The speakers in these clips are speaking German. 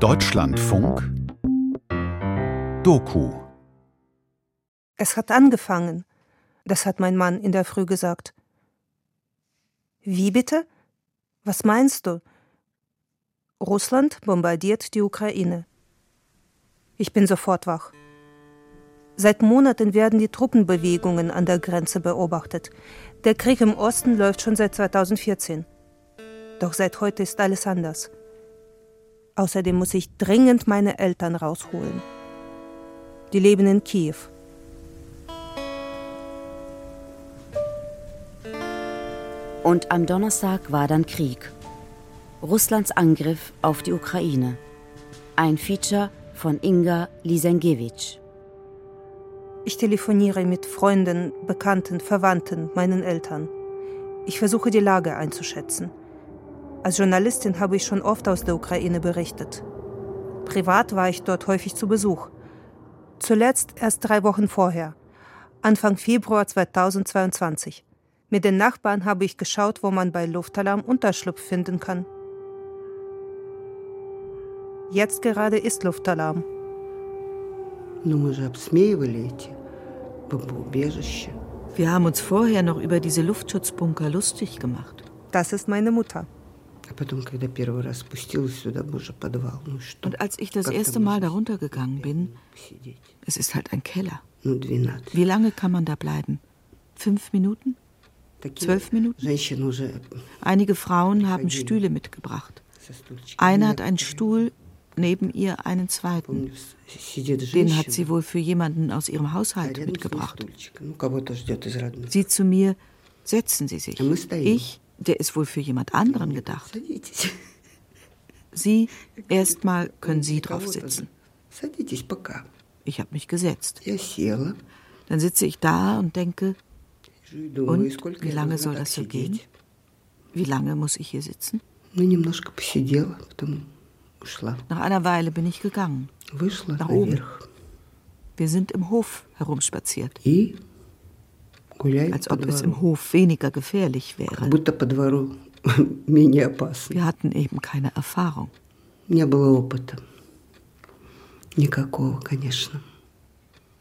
Deutschlandfunk Doku Es hat angefangen. Das hat mein Mann in der Früh gesagt. Wie bitte? Was meinst du? Russland bombardiert die Ukraine. Ich bin sofort wach. Seit Monaten werden die Truppenbewegungen an der Grenze beobachtet. Der Krieg im Osten läuft schon seit 2014. Doch seit heute ist alles anders. Außerdem muss ich dringend meine Eltern rausholen. Die leben in Kiew. Und am Donnerstag war dann Krieg. Russlands Angriff auf die Ukraine. Ein Feature von Inga Lisenkiewicz. Ich telefoniere mit Freunden, Bekannten, Verwandten, meinen Eltern. Ich versuche die Lage einzuschätzen. Als Journalistin habe ich schon oft aus der Ukraine berichtet. Privat war ich dort häufig zu Besuch. Zuletzt erst drei Wochen vorher, Anfang Februar 2022. Mit den Nachbarn habe ich geschaut, wo man bei Luftalarm Unterschlupf finden kann. Jetzt gerade ist Luftalarm. Wir haben uns vorher noch über diese Luftschutzbunker lustig gemacht. Das ist meine Mutter. Und als ich das erste Mal darunter gegangen bin, es ist halt ein Keller. Wie lange kann man da bleiben? Fünf Minuten? Zwölf Minuten? Einige Frauen haben Stühle mitgebracht. Eine hat einen Stuhl, neben ihr einen zweiten. Den hat sie wohl für jemanden aus ihrem Haushalt mitgebracht. Sie zu mir, setzen Sie sich. Ich, der ist wohl für jemand anderen gedacht. Sie, erstmal können Sie drauf sitzen. Ich habe mich gesetzt. Dann sitze ich da und denke, und wie lange soll das so gehen? Wie lange muss ich hier sitzen? Nach einer Weile bin ich gegangen. Nach oben. Wir sind im Hof herumspaziert. Als ob es im Hof weniger gefährlich wäre. Wir hatten eben keine Erfahrung.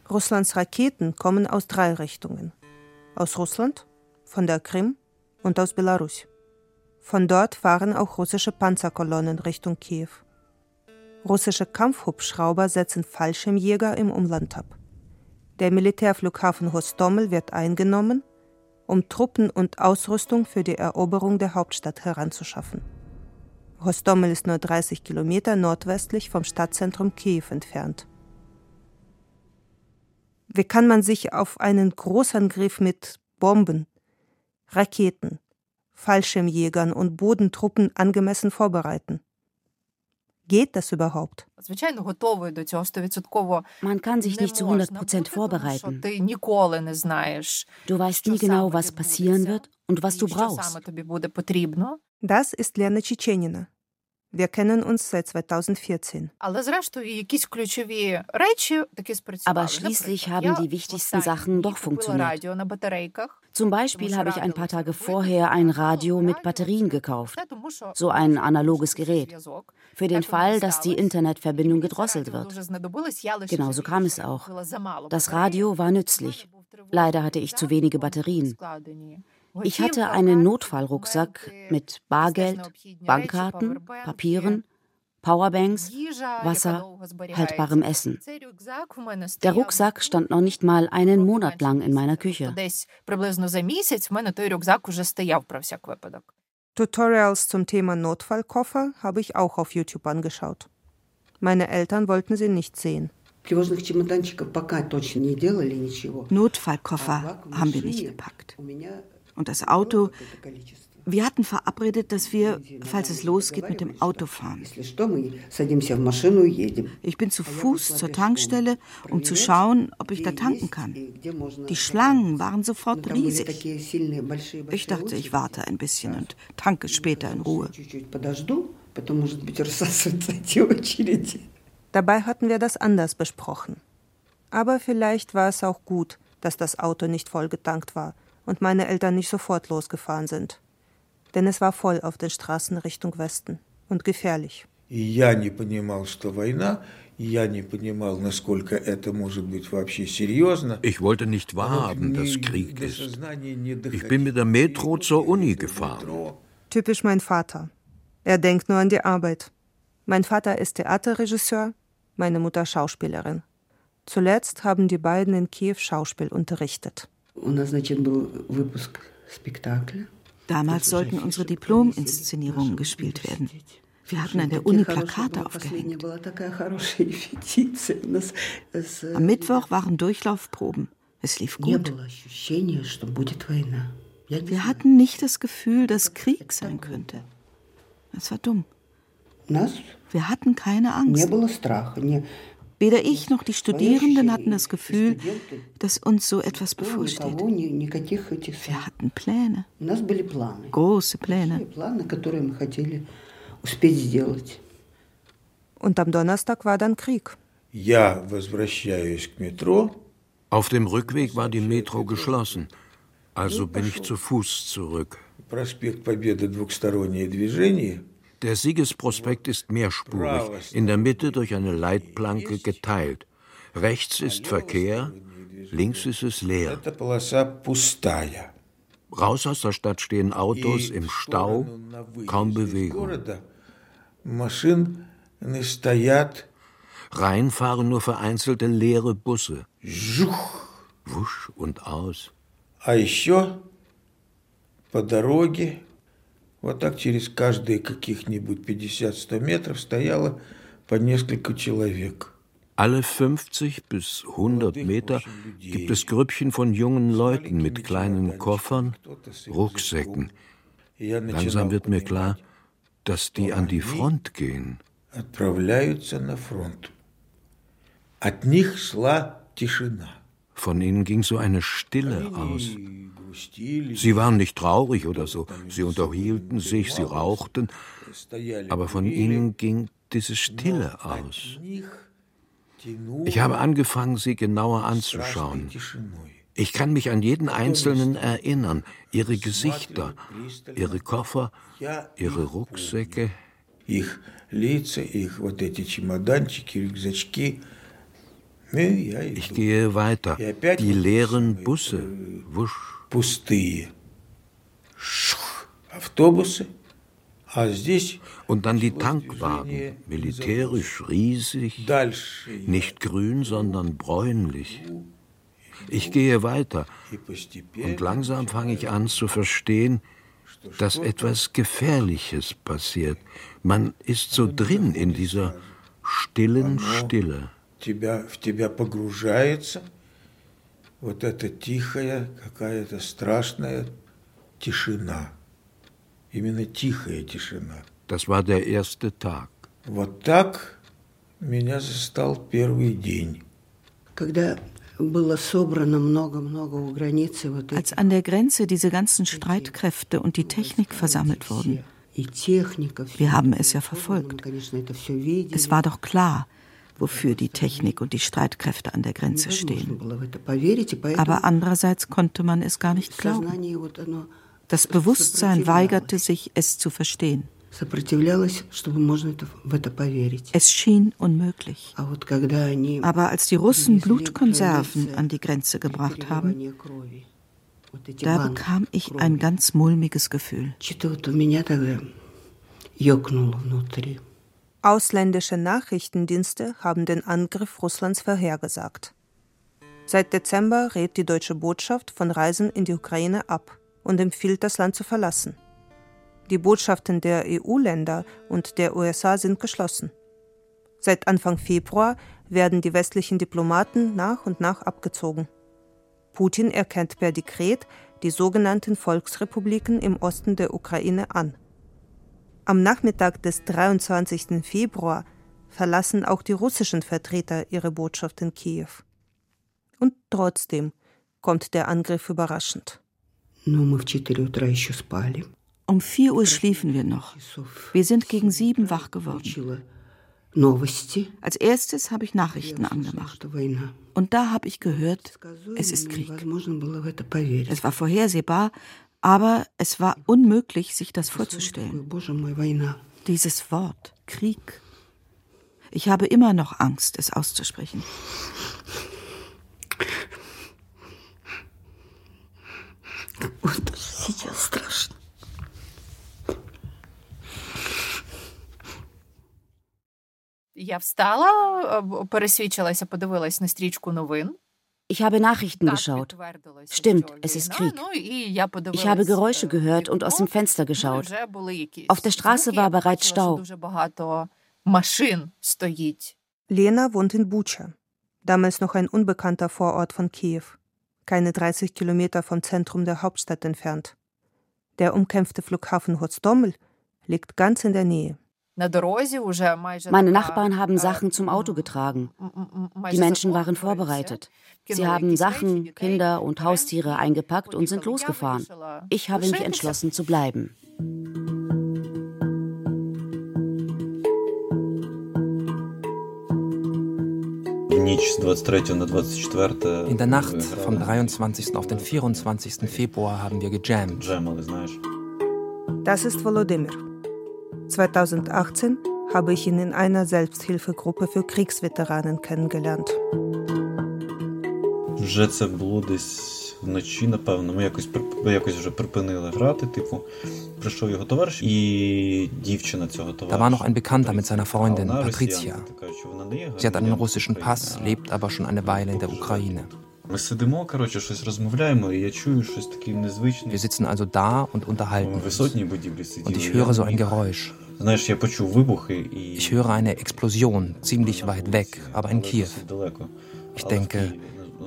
Russlands Raketen kommen aus drei Richtungen. Aus Russland, von der Krim und aus Belarus. Von dort fahren auch russische Panzerkolonnen Richtung Kiew. Russische Kampfhubschrauber setzen Fallschirmjäger im Umland ab. Der Militärflughafen Hostomel wird eingenommen, um Truppen und Ausrüstung für die Eroberung der Hauptstadt heranzuschaffen. Hostomel ist nur 30 Kilometer nordwestlich vom Stadtzentrum Kiew entfernt. Wie kann man sich auf einen Großangriff mit Bomben, Raketen, Fallschirmjägern und Bodentruppen angemessen vorbereiten? Geht das überhaupt? Man kann sich nicht zu 100 Prozent vorbereiten. Du weißt nie genau, was passieren wird und was du brauchst. Das ist Lena Tschetschenina. Wir kennen uns seit 2014. Aber schließlich haben die wichtigsten Sachen doch funktioniert. Zum Beispiel habe ich ein paar Tage vorher ein Radio mit Batterien gekauft. So ein analoges Gerät. Für den Fall, dass die Internetverbindung gedrosselt wird. Genauso kam es auch. Das Radio war nützlich. Leider hatte ich zu wenige Batterien. Ich hatte einen Notfallrucksack mit Bargeld, Bankkarten, Papieren, Powerbanks, Wasser, haltbarem Essen. Der Rucksack stand noch nicht mal einen Monat lang in meiner Küche. Tutorials zum Thema Notfallkoffer habe ich auch auf YouTube angeschaut. Meine Eltern wollten sie nicht sehen. Notfallkoffer haben wir nicht gepackt und das Auto. Wir hatten verabredet, dass wir, falls es losgeht, mit dem Auto fahren. Ich bin zu Fuß zur Tankstelle, um zu schauen, ob ich da tanken kann. Die Schlangen waren sofort riesig. Ich dachte, ich warte ein bisschen und tanke später in Ruhe. Dabei hatten wir das anders besprochen. Aber vielleicht war es auch gut, dass das Auto nicht vollgetankt war und meine Eltern nicht sofort losgefahren sind. Denn es war voll auf den Straßen Richtung Westen und gefährlich. Ich wollte nicht wahrhaben, dass Krieg ist. Ich bin mit der Metro zur Uni gefahren. Typisch mein Vater. Er denkt nur an die Arbeit. Mein Vater ist Theaterregisseur, meine Mutter Schauspielerin. Zuletzt haben die beiden in Kiew Schauspiel unterrichtet. Damals sollten unsere Diplominszenierungen gespielt werden. Wir hatten an der Uni Plakate aufgehängt. Am Mittwoch waren Durchlaufproben. Es lief gut. Wir hatten nicht das Gefühl, dass Krieg sein könnte. Es war dumm. Wir hatten keine Angst. Weder ich noch die Studierenden hatten das Gefühl, dass uns so etwas bevorsteht. Wir hatten Pläne. Große Pläne. Und am Donnerstag war dann Krieg. Auf dem Rückweg war die Metro geschlossen, also bin ich zu Fuß zurück. Der Siegesprospekt ist mehrspurig, in der Mitte durch eine Leitplanke geteilt. Rechts ist Verkehr, links ist es leer. Raus aus der Stadt stehen Autos im Stau, kaum Bewegung. Rein fahren nur vereinzelte leere Busse. Wusch und aus. А еще по дороге Вот так через каждые каких-нибудь 50-100 метров стояло по несколько человек. Alle 50 bis 100 Meter gibt es Grüppchen von jungen Leuten mit kleinen Koffern, Rucksäcken. Langsam wird mir klar, dass die an die Front gehen. Von ihnen ging so eine Stille aus. Sie waren nicht traurig oder so, sie unterhielten sich, sie rauchten, aber von ihnen ging diese Stille aus. Ich habe angefangen, sie genauer anzuschauen. Ich kann mich an jeden Einzelnen erinnern, ihre Gesichter, ihre Koffer, ihre Rucksäcke. Ich gehe weiter. Die leeren Busse. Wusch, пустые. Автобусы. Und dann die Tankwagen, militärisch riesig, nicht grün, sondern bräunlich. Ich gehe weiter und langsam fange ich an zu verstehen, dass etwas Gefährliches passiert. Man ist so drin in dieser stillen Stille вот эта тихая, какая-то страшная тишина. Именно тихая тишина. Das war der erste Tag. Вот так меня застал первый день. Когда было собрано много-много у границы вот Als an der Grenze diese ganzen Streitkräfte und die Technik versammelt wurden. Wir haben es ja verfolgt. Es war doch klar, wofür die Technik und die Streitkräfte an der Grenze stehen. Aber andererseits konnte man es gar nicht glauben. Das Bewusstsein weigerte sich, es zu verstehen. Es schien unmöglich. Aber als die Russen Blutkonserven an die Grenze gebracht haben, da bekam ich ein ganz mulmiges Gefühl. Ausländische Nachrichtendienste haben den Angriff Russlands vorhergesagt. Seit Dezember rät die deutsche Botschaft von Reisen in die Ukraine ab und empfiehlt, das Land zu verlassen. Die Botschaften der EU-Länder und der USA sind geschlossen. Seit Anfang Februar werden die westlichen Diplomaten nach und nach abgezogen. Putin erkennt per Dekret die sogenannten Volksrepubliken im Osten der Ukraine an. Am Nachmittag des 23. Februar verlassen auch die russischen Vertreter ihre Botschaft in Kiew. Und trotzdem kommt der Angriff überraschend. Um vier Uhr schliefen wir noch. Wir sind gegen sieben wach geworden. Als erstes habe ich Nachrichten angemacht. Und da habe ich gehört, es ist Krieg. Es war vorhersehbar, aber es war unmöglich, sich das vorzustellen. Dieses Wort. Krieg. Ich habe immer noch Angst, es auszusprechen. Und das ist ja страшно. Я встала, пересвідчилася, подивилась на стрічку новин. Ich habe Nachrichten geschaut. Stimmt, es ist Krieg. Ich habe Geräusche gehört und aus dem Fenster geschaut. Auf der Straße war bereits Stau. Lena wohnt in Bucha, damals noch ein unbekannter Vorort von Kiew, keine 30 Kilometer vom Zentrum der Hauptstadt entfernt. Der umkämpfte Flughafen Hostomel liegt ganz in der Nähe. Meine Nachbarn haben Sachen zum Auto getragen. Die Menschen waren vorbereitet. Sie haben Sachen, Kinder und Haustiere eingepackt und sind losgefahren. Ich habe mich entschlossen zu bleiben. In der Nacht vom 23. auf den 24. Februar haben wir gejammt. Das ist Volodymyr. 2018 habe ich ihn in einer Selbsthilfegruppe für Kriegsveteranen kennengelernt. Вже це було десь вночі, напевно. Ми якось якось вже припинили грати. Типу, прийшов його товариш і дівчина цього товариша. Da war noch ein Bekannter mit seiner Freundin, Patricia. Sie hat einen russischen Pass, lebt aber schon eine Weile in der Ukraine. Ми сидимо, коротше, щось розмовляємо, і я чую щось таке незвичне. Wir sitzen also da und unterhalten uns. Und ich höre so ein Geräusch. Ich höre eine Explosion ziemlich weit weg, aber in Kiew. Ich denke,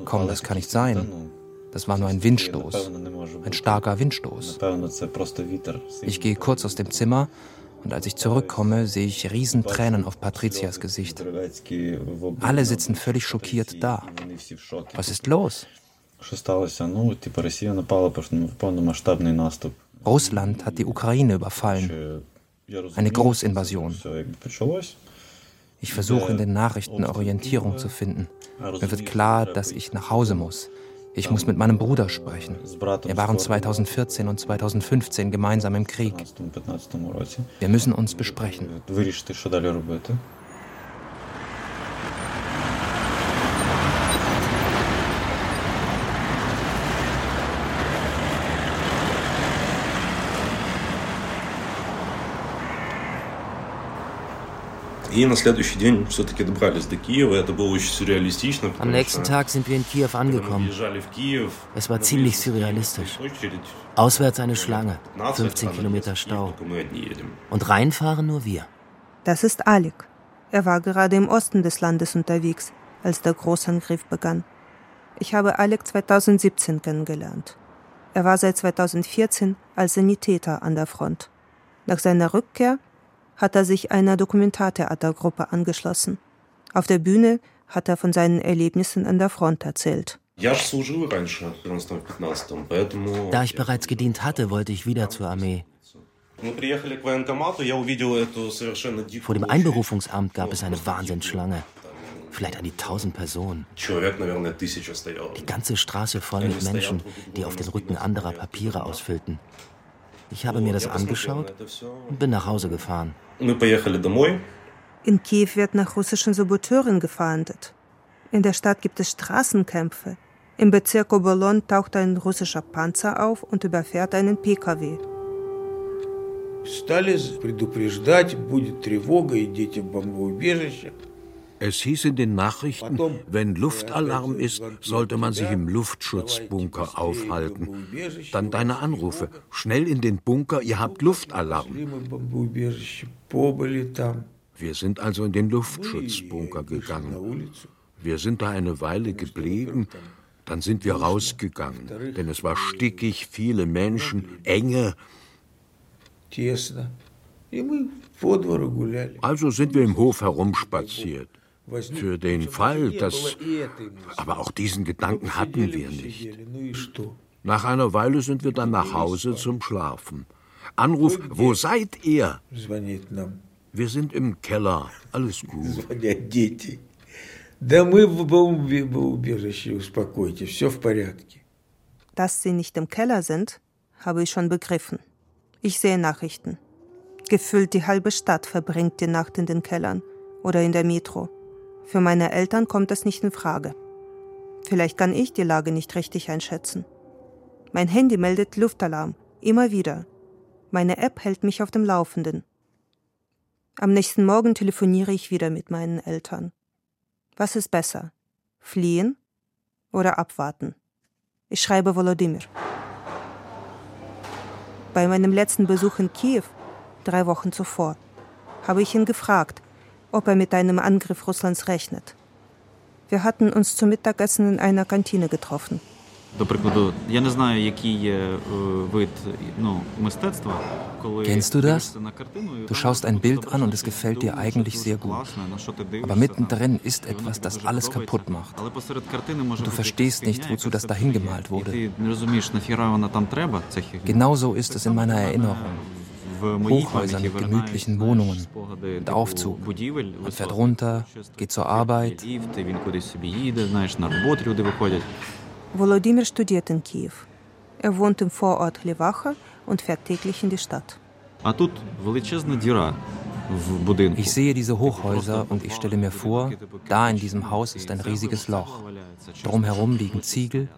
komm, das kann nicht sein. Das war nur ein Windstoß, ein starker Windstoß. Ich gehe kurz aus dem Zimmer und als ich zurückkomme, sehe ich Riesentränen auf Patricias Gesicht. Alle sitzen völlig schockiert da. Was ist los? Russland hat die Ukraine überfallen. Eine Großinvasion. Ich versuche in den Nachrichten Orientierung zu finden. Mir wird klar, dass ich nach Hause muss. Ich muss mit meinem Bruder sprechen. Wir waren 2014 und 2015 gemeinsam im Krieg. Wir müssen uns besprechen. Am nächsten Tag sind wir in Kiew angekommen. Es war ziemlich surrealistisch. Auswärts eine Schlange, 15 Kilometer Stau. Und reinfahren nur wir. Das ist Alek. Er war gerade im Osten des Landes unterwegs, als der Großangriff begann. Ich habe Alek 2017 kennengelernt. Er war seit 2014 als Sanitäter an der Front. Nach seiner Rückkehr hat er sich einer Dokumentartheatergruppe angeschlossen. Auf der Bühne hat er von seinen Erlebnissen an der Front erzählt. Da ich bereits gedient hatte, wollte ich wieder zur Armee. Vor dem Einberufungsamt gab es eine Wahnsinnsschlange. Vielleicht an die tausend Personen. Die ganze Straße voll mit Menschen, die auf den Rücken anderer Papiere ausfüllten. Ich habe mir das angeschaut und bin nach Hause gefahren. In Kiew wird nach russischen Saboteuren gefahndet. In der Stadt gibt es Straßenkämpfe. Im Bezirk Obolon taucht ein russischer Panzer auf und überfährt einen PKW. Стали предупреждать, будет тревога, идите в бомбоубежище. Es hieß in den Nachrichten, wenn Luftalarm ist, sollte man sich im Luftschutzbunker aufhalten. Dann deine Anrufe. Schnell in den Bunker, ihr habt Luftalarm. Wir sind also in den Luftschutzbunker gegangen. Wir sind da eine Weile geblieben, dann sind wir rausgegangen, denn es war stickig, viele Menschen, enge. Also sind wir im Hof herumspaziert. Für den Fall, dass. Aber auch diesen Gedanken hatten wir nicht. Nach einer Weile sind wir dann nach Hause zum Schlafen. Anruf, wo seid ihr? Wir sind im Keller. Alles gut. Dass sie nicht im Keller sind, habe ich schon begriffen. Ich sehe Nachrichten. Gefühlt die halbe Stadt verbringt die Nacht in den Kellern oder in der Metro. Für meine Eltern kommt das nicht in Frage. Vielleicht kann ich die Lage nicht richtig einschätzen. Mein Handy meldet Luftalarm, immer wieder. Meine App hält mich auf dem Laufenden. Am nächsten Morgen telefoniere ich wieder mit meinen Eltern. Was ist besser? Fliehen oder abwarten? Ich schreibe Volodymyr. Bei meinem letzten Besuch in Kiew, drei Wochen zuvor, habe ich ihn gefragt, ob er mit einem Angriff Russlands rechnet. Wir hatten uns zum Mittagessen in einer Kantine getroffen. Kennst du das? Du schaust ein Bild an und es gefällt dir eigentlich sehr gut. Aber mittendrin ist etwas, das alles kaputt macht. Und du verstehst nicht, wozu das dahin gemalt wurde. Genauso ist es in meiner Erinnerung. Hochhäusern mit gemütlichen Wohnungen und Aufzug. Man fährt runter, geht zur Arbeit. Volodymyr studiert in Kiew. Er wohnt im Vorort Lewacha und fährt täglich in die Stadt. Ich sehe diese Hochhäuser und ich stelle mir vor, da in diesem Haus ist ein riesiges Loch. Drumherum liegen Ziegel.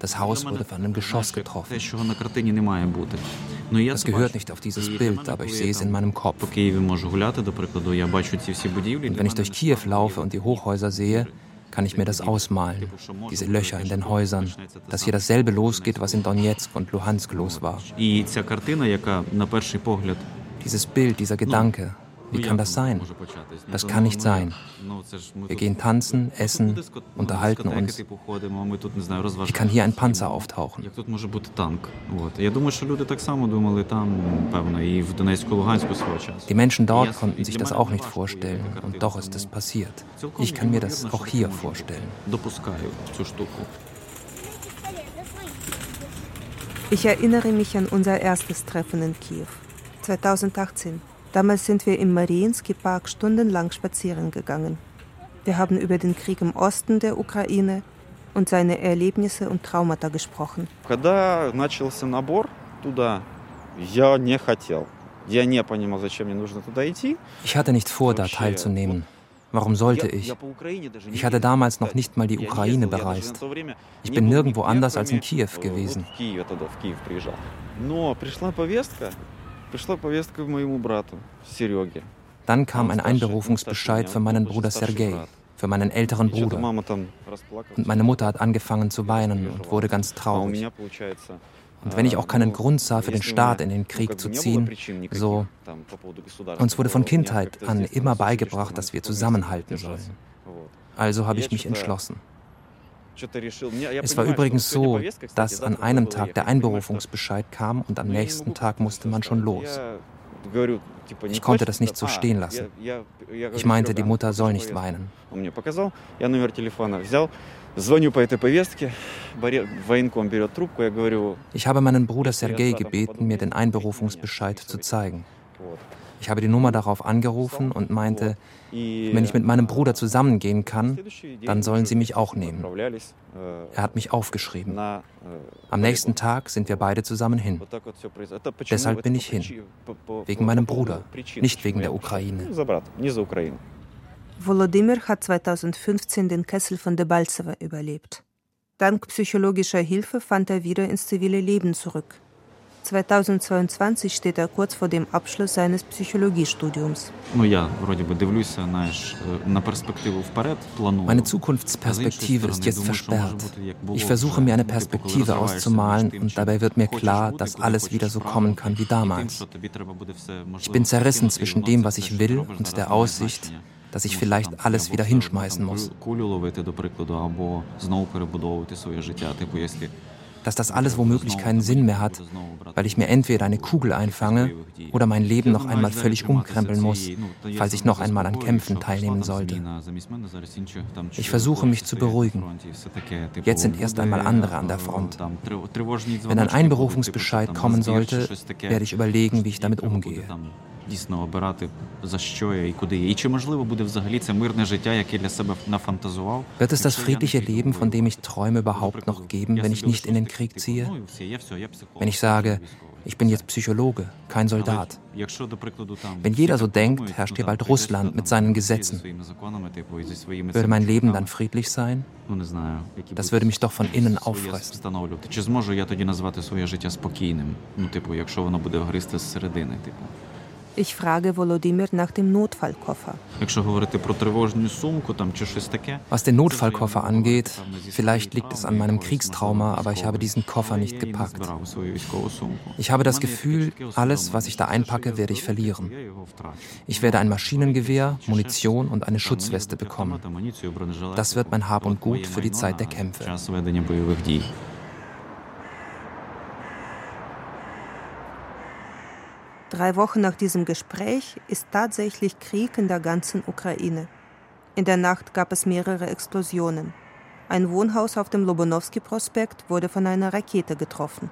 Das Haus wurde von einem Geschoss getroffen. Das gehört nicht auf dieses Bild, aber ich sehe es in meinem Kopf. Und wenn ich durch Kiew laufe und die Hochhäuser sehe, kann ich mir das ausmalen. Diese Löcher in den Häusern, dass hier dasselbe losgeht, was in Donetsk und Luhansk los war. Dieses Bild, dieser Gedanke, wie kann das sein? Das kann nicht sein. Wir gehen tanzen, essen, unterhalten uns. Wie kann hier ein Panzer auftauchen? Die Menschen dort konnten sich das auch nicht vorstellen und doch ist es passiert. Ich kann mir das auch hier vorstellen. Ich erinnere mich an unser erstes Treffen in Kiew, 2018. Damals sind wir im Mariinsky Park stundenlang spazieren gegangen. Wir haben über den Krieg im Osten der Ukraine und seine Erlebnisse und Traumata gesprochen. Ich hatte nicht vor, da teilzunehmen. Warum sollte ich? Ich hatte damals noch nicht mal die Ukraine bereist. Ich bin nirgendwo anders als in Kiew gewesen. Dann kam ein Einberufungsbescheid für meinen Bruder Sergei, für meinen älteren Bruder. Und meine Mutter hat angefangen zu weinen und wurde ganz traurig. Und wenn ich auch keinen Grund sah, für den Staat in den Krieg zu ziehen, so. Uns wurde von Kindheit an immer beigebracht, dass wir zusammenhalten sollen. Also habe ich mich entschlossen. Es war übrigens so, dass an einem Tag der Einberufungsbescheid kam und am nächsten Tag musste man schon los. Ich konnte das nicht so stehen lassen. Ich meinte, die Mutter soll nicht weinen. Ich habe meinen Bruder Sergei gebeten, mir den Einberufungsbescheid zu zeigen. Ich habe die Nummer darauf angerufen und meinte, wenn ich mit meinem Bruder zusammengehen kann, dann sollen sie mich auch nehmen. Er hat mich aufgeschrieben. Am nächsten Tag sind wir beide zusammen hin. Deshalb bin ich hin. Wegen meinem Bruder, nicht wegen der Ukraine. Volodymyr hat 2015 den Kessel von Debaltseva überlebt. Dank psychologischer Hilfe fand er wieder ins zivile Leben zurück. 2022 steht er kurz vor dem Abschluss seines Psychologiestudiums. Meine Zukunftsperspektive ist jetzt versperrt. Ich versuche mir eine Perspektive auszumalen und dabei wird mir klar, dass alles wieder so kommen kann wie damals. Ich bin zerrissen zwischen dem, was ich will und der Aussicht, dass ich vielleicht alles wieder hinschmeißen muss dass das alles womöglich keinen Sinn mehr hat, weil ich mir entweder eine Kugel einfange oder mein Leben noch einmal völlig umkrempeln muss, falls ich noch einmal an Kämpfen teilnehmen sollte. Ich versuche mich zu beruhigen. Jetzt sind erst einmal andere an der Front. Wenn ein Einberufungsbescheid kommen sollte, werde ich überlegen, wie ich damit umgehe дійсно обирати за що я і куди я. І чи можливо буде взагалі це мирне життя, яке для себе нафантазував? Wird es das friedliche Leben, von dem ich träume, überhaupt noch geben, wenn ich nicht in den Krieg ziehe? Wenn ich sage, Ich bin jetzt Psychologe, kein Soldat. Wenn jeder so denkt, herrscht hier bald Russland mit seinen Gesetzen. Würde mein Leben dann friedlich sein? Das würde mich doch von innen auffressen. Ich frage Volodymyr nach dem Notfallkoffer. Was den Notfallkoffer angeht, vielleicht liegt es an meinem Kriegstrauma, aber ich habe diesen Koffer nicht gepackt. Ich habe das Gefühl, alles, was ich da einpacke, werde ich verlieren. Ich werde ein Maschinengewehr, Munition und eine Schutzweste bekommen. Das wird mein Hab und Gut für die Zeit der Kämpfe. Drei Wochen nach diesem Gespräch ist tatsächlich Krieg in der ganzen Ukraine. In der Nacht gab es mehrere Explosionen. Ein Wohnhaus auf dem Lobonowski-Prospekt wurde von einer Rakete getroffen.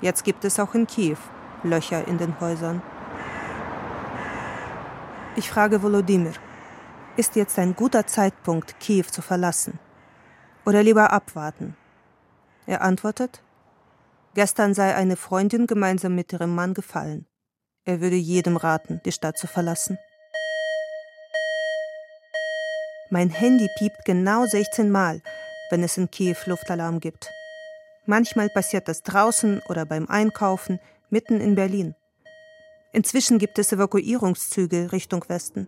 Jetzt gibt es auch in Kiew Löcher in den Häusern. Ich frage Volodymyr, ist jetzt ein guter Zeitpunkt, Kiew zu verlassen? Oder lieber abwarten? Er antwortet, gestern sei eine Freundin gemeinsam mit ihrem Mann gefallen. Er würde jedem raten, die Stadt zu verlassen. Mein Handy piept genau 16 Mal, wenn es in Kiew Luftalarm gibt. Manchmal passiert das draußen oder beim Einkaufen, mitten in Berlin. Inzwischen gibt es Evakuierungszüge Richtung Westen.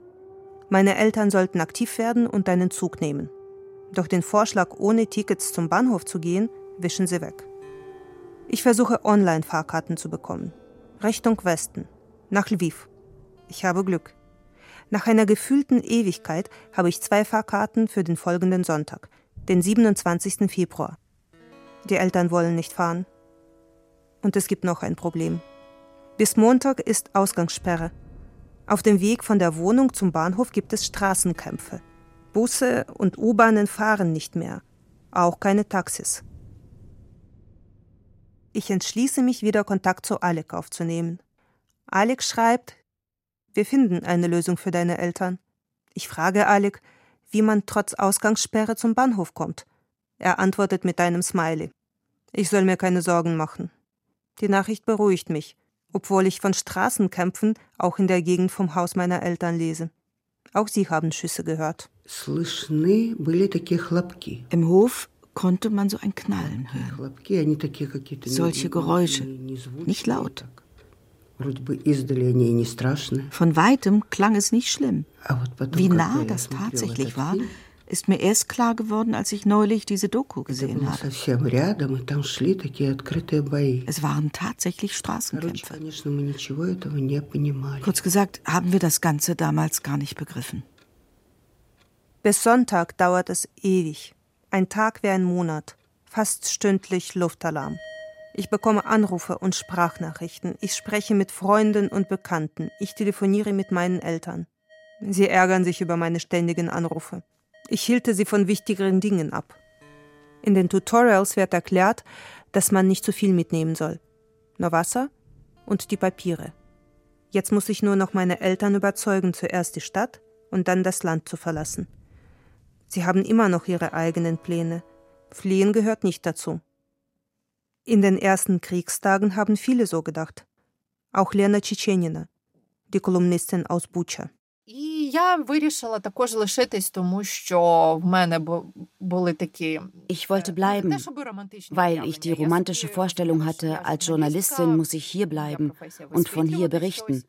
Meine Eltern sollten aktiv werden und einen Zug nehmen. Doch den Vorschlag, ohne Tickets zum Bahnhof zu gehen, wischen sie weg. Ich versuche Online-Fahrkarten zu bekommen. Richtung Westen, nach Lviv. Ich habe Glück. Nach einer gefühlten Ewigkeit habe ich zwei Fahrkarten für den folgenden Sonntag, den 27. Februar. Die Eltern wollen nicht fahren. Und es gibt noch ein Problem. Bis Montag ist Ausgangssperre. Auf dem Weg von der Wohnung zum Bahnhof gibt es Straßenkämpfe. Busse und U-Bahnen fahren nicht mehr, auch keine Taxis. Ich entschließe mich wieder Kontakt zu Alek aufzunehmen. Alec schreibt, wir finden eine Lösung für deine Eltern. Ich frage Alec, wie man trotz Ausgangssperre zum Bahnhof kommt. Er antwortet mit einem Smiley. Ich soll mir keine Sorgen machen. Die Nachricht beruhigt mich, obwohl ich von Straßenkämpfen auch in der Gegend vom Haus meiner Eltern lese. Auch sie haben Schüsse gehört. Im Hof konnte man so ein Knallen hören. Solche Geräusche, nicht laut. Von weitem klang es nicht schlimm. Wie nah das tatsächlich war, ist mir erst klar geworden, als ich neulich diese Doku gesehen habe. Es waren tatsächlich Straßenkämpfe. Kurz gesagt, haben wir das Ganze damals gar nicht begriffen. Bis Sonntag dauert es ewig. Ein Tag wie ein Monat. Fast stündlich Luftalarm. Ich bekomme Anrufe und Sprachnachrichten. Ich spreche mit Freunden und Bekannten. Ich telefoniere mit meinen Eltern. Sie ärgern sich über meine ständigen Anrufe. Ich hielte sie von wichtigeren Dingen ab. In den Tutorials wird erklärt, dass man nicht zu viel mitnehmen soll. Nur Wasser und die Papiere. Jetzt muss ich nur noch meine Eltern überzeugen, zuerst die Stadt und dann das Land zu verlassen. Sie haben immer noch ihre eigenen Pläne. Fliehen gehört nicht dazu. In den ersten Kriegstagen haben viele so gedacht. Auch Lena Tschetschenina, die Kolumnistin aus Bucha. Ich wollte bleiben, weil ich die romantische Vorstellung hatte, als Journalistin muss ich hier bleiben und von hier berichten.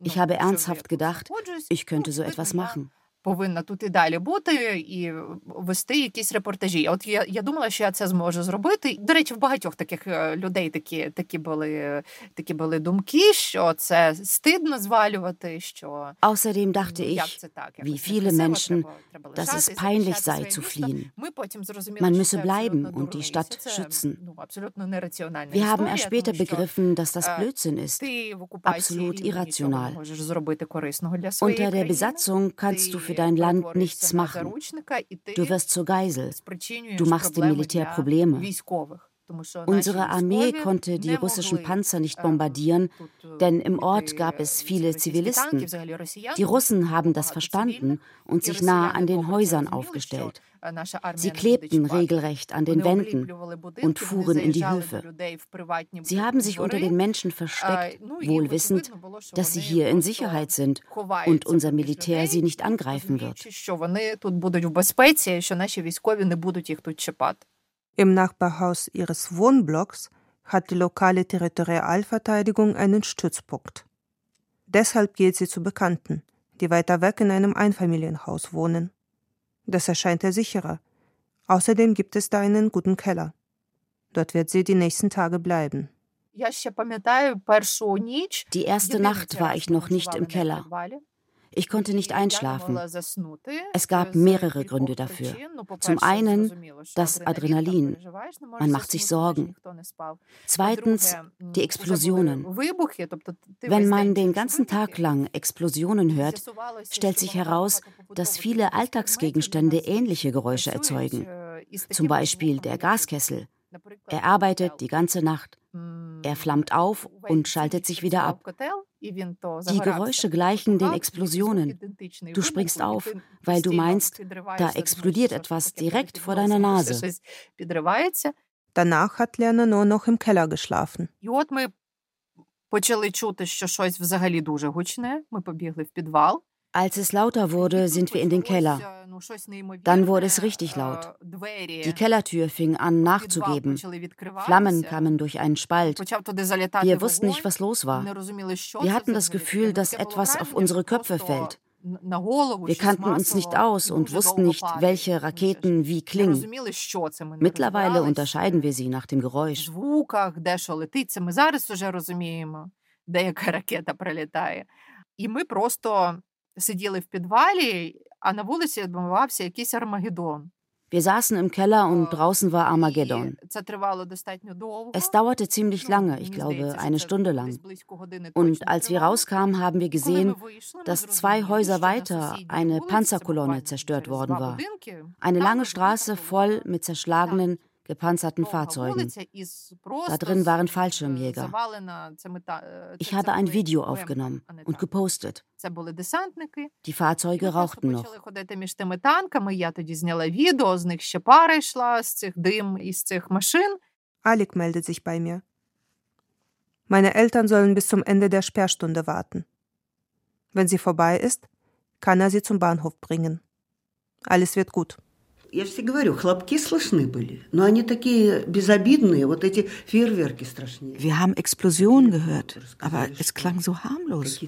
Ich habe ernsthaft gedacht, ich könnte so etwas machen. Повинна тут і далі бути, і вести якісь репортажі. От я я думала, що я це зможу зробити. До речі, в багатьох таких людей такі такі були такі були думки, що це стидно звалювати. Що Außerdem dachte ich, як це так, wie viele Menschen, dass es peinlich sei zu fliehen. Ми потім зрозуміли, Man müsse bleiben und die Stadt schützen. абсолютно нераціональна. Wir haben erst später begriffen, dass das Blödsinn ist, absolut irrational. Unter der Besatzung kannst du für dein Land nichts machen. Du wirst zur Geisel. Du machst dem Militär Probleme. Unsere Armee konnte die russischen Panzer nicht bombardieren, denn im Ort gab es viele Zivilisten. Die Russen haben das verstanden und sich nah an den Häusern aufgestellt. Sie klebten regelrecht an den Wänden und fuhren in die Höfe. Sie haben sich unter den Menschen versteckt, wohl wissend, dass sie hier in Sicherheit sind und unser Militär sie nicht angreifen wird. Im Nachbarhaus ihres Wohnblocks hat die lokale Territorialverteidigung einen Stützpunkt. Deshalb geht sie zu Bekannten, die weiter weg in einem Einfamilienhaus wohnen. Das erscheint ihr sicherer. Außerdem gibt es da einen guten Keller. Dort wird sie die nächsten Tage bleiben. Die erste Nacht war ich noch nicht im Keller. Ich konnte nicht einschlafen. Es gab mehrere Gründe dafür. Zum einen das Adrenalin. Man macht sich Sorgen. Zweitens die Explosionen. Wenn man den ganzen Tag lang Explosionen hört, stellt sich heraus, dass viele Alltagsgegenstände ähnliche Geräusche erzeugen. Zum Beispiel der Gaskessel. Er arbeitet die ganze Nacht. Er flammt auf und schaltet sich wieder ab. Die Geräusche gleichen den Explosionen. Du springst auf, weil du meinst, da explodiert etwas direkt vor deiner Nase. Danach hat Lena nur noch im Keller geschlafen. Почали чути, що щось взагалі дуже гучне. Ми побігли в підвал. Als es lauter wurde, sind wir in den Keller. Dann wurde es richtig laut. Die Kellertür fing an nachzugeben. Flammen kamen durch einen Spalt. Wir wussten nicht, was los war. Wir hatten das Gefühl, dass etwas auf unsere Köpfe fällt. Wir kannten uns nicht aus und wussten nicht, welche Raketen wie klingen. Mittlerweile unterscheiden wir sie nach dem Geräusch. І ми просто сиділи в підвалі, а на вулиці відбувався якийсь Армагеддон. Wir saßen im Keller und draußen war Armageddon. Es dauerte ziemlich lange, ich glaube eine Stunde lang. Und als wir rauskamen, haben wir gesehen, dass zwei Häuser weiter eine Panzerkolonne zerstört worden war. Eine lange Straße voll mit zerschlagenen, gepanzerten Fahrzeugen. Da drin waren Fallschirmjäger. Ich habe ein Video aufgenommen und gepostet. Die Fahrzeuge rauchten noch. Alik meldet sich bei mir. Meine Eltern sollen bis zum Ende der Sperrstunde warten. Wenn sie vorbei ist, kann er sie zum Bahnhof bringen. Alles wird gut Я же тебе говорю, хлопки слышны были, но они такие безобидные, вот эти фейерверки страшнее. Wir haben Explosionen gehört, aber es klang so harmlos.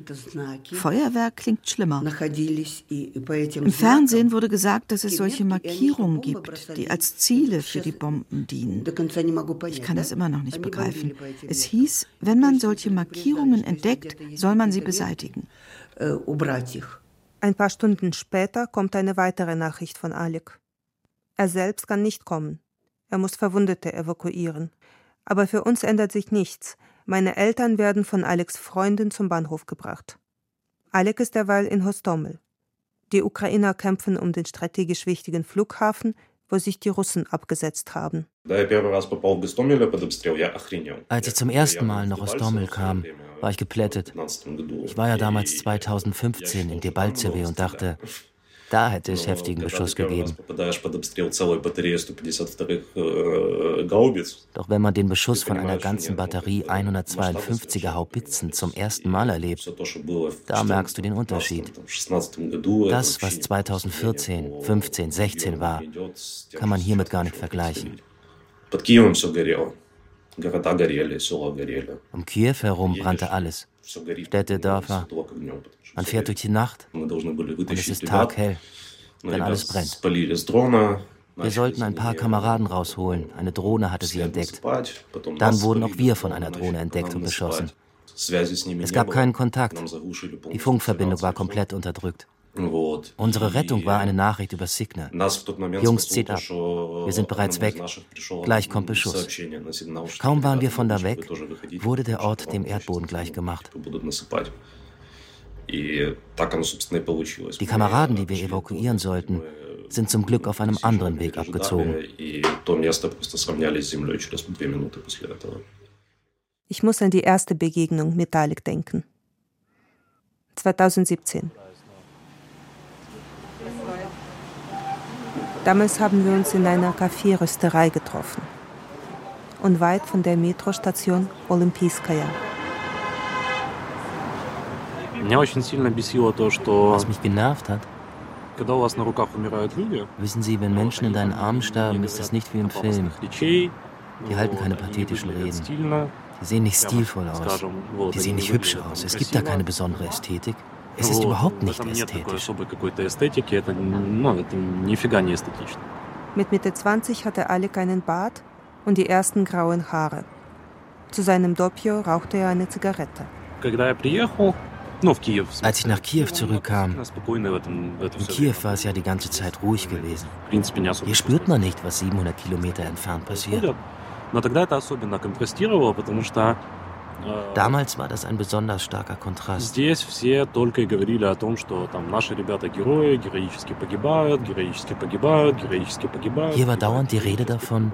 Feuerwerk klingt schlimmer. Im Fernsehen wurde gesagt, dass es solche Markierungen gibt, die als Ziele für die Bomben dienen. Ich kann das immer noch nicht begreifen. Es hieß, wenn man solche Markierungen entdeckt, soll man sie beseitigen. Ein paar Stunden später kommt eine weitere Nachricht von Alec. Er selbst kann nicht kommen. Er muss Verwundete evakuieren. Aber für uns ändert sich nichts. Meine Eltern werden von Alex Freundin zum Bahnhof gebracht. Alek ist derweil in Hostomel. Die Ukrainer kämpfen um den strategisch wichtigen Flughafen, wo sich die Russen abgesetzt haben. Als ich zum ersten Mal nach Hostomel kam, war ich geplättet. Ich war ja damals 2015 in Debaltseve und dachte, da hätte es heftigen Beschuss gegeben. Doch wenn man den Beschuss von einer ganzen Batterie 152er Haubitzen zum ersten Mal erlebt, da merkst du den Unterschied. Das, was 2014, 15, 16 war, kann man hiermit gar nicht vergleichen. Um Kiew herum brannte alles. Städte, Dörfer. Man fährt durch die Nacht und es ist taghell, wenn alles brennt. Wir sollten ein paar Kameraden rausholen. Eine Drohne hatte sie entdeckt. Dann wurden auch wir von einer Drohne entdeckt und beschossen. Es gab keinen Kontakt. Die Funkverbindung war komplett unterdrückt. Unsere Rettung war eine Nachricht über Signal. Jungs, zieht ab. Wir sind bereits weg. Gleich kommt Beschuss. Kaum waren wir von da weg, wurde der Ort dem Erdboden gleichgemacht. Die Kameraden, die wir evakuieren sollten, sind zum Glück auf einem anderen Weg abgezogen. Ich muss an die erste Begegnung mit Dalek denken. 2017. Damals haben wir uns in einer Kaffeerösterei getroffen. Und weit von der Metrostation Olympiskaya. Was mich genervt hat, wissen Sie, wenn Menschen in deinen Armen sterben, ist das nicht wie im Film. Die halten keine pathetischen Reden. Die sehen nicht stilvoll aus. Die sehen nicht hübsch aus. Es gibt da keine besondere Ästhetik. Es ist überhaupt nicht ästhetisch. Mit Mitte 20 hatte Alek einen Bart und die ersten grauen Haare. Zu seinem Doppio rauchte er eine Zigarette. Als ich nach Kiew zurückkam, in Kiew war es ja die ganze Zeit ruhig gewesen. Hier spürt man nicht, was 700 Kilometer entfernt passiert. Но тогда это особенно контрастировало, потому что Damals war das ein besonders starker Kontrast. Hier war dauernd die Rede davon,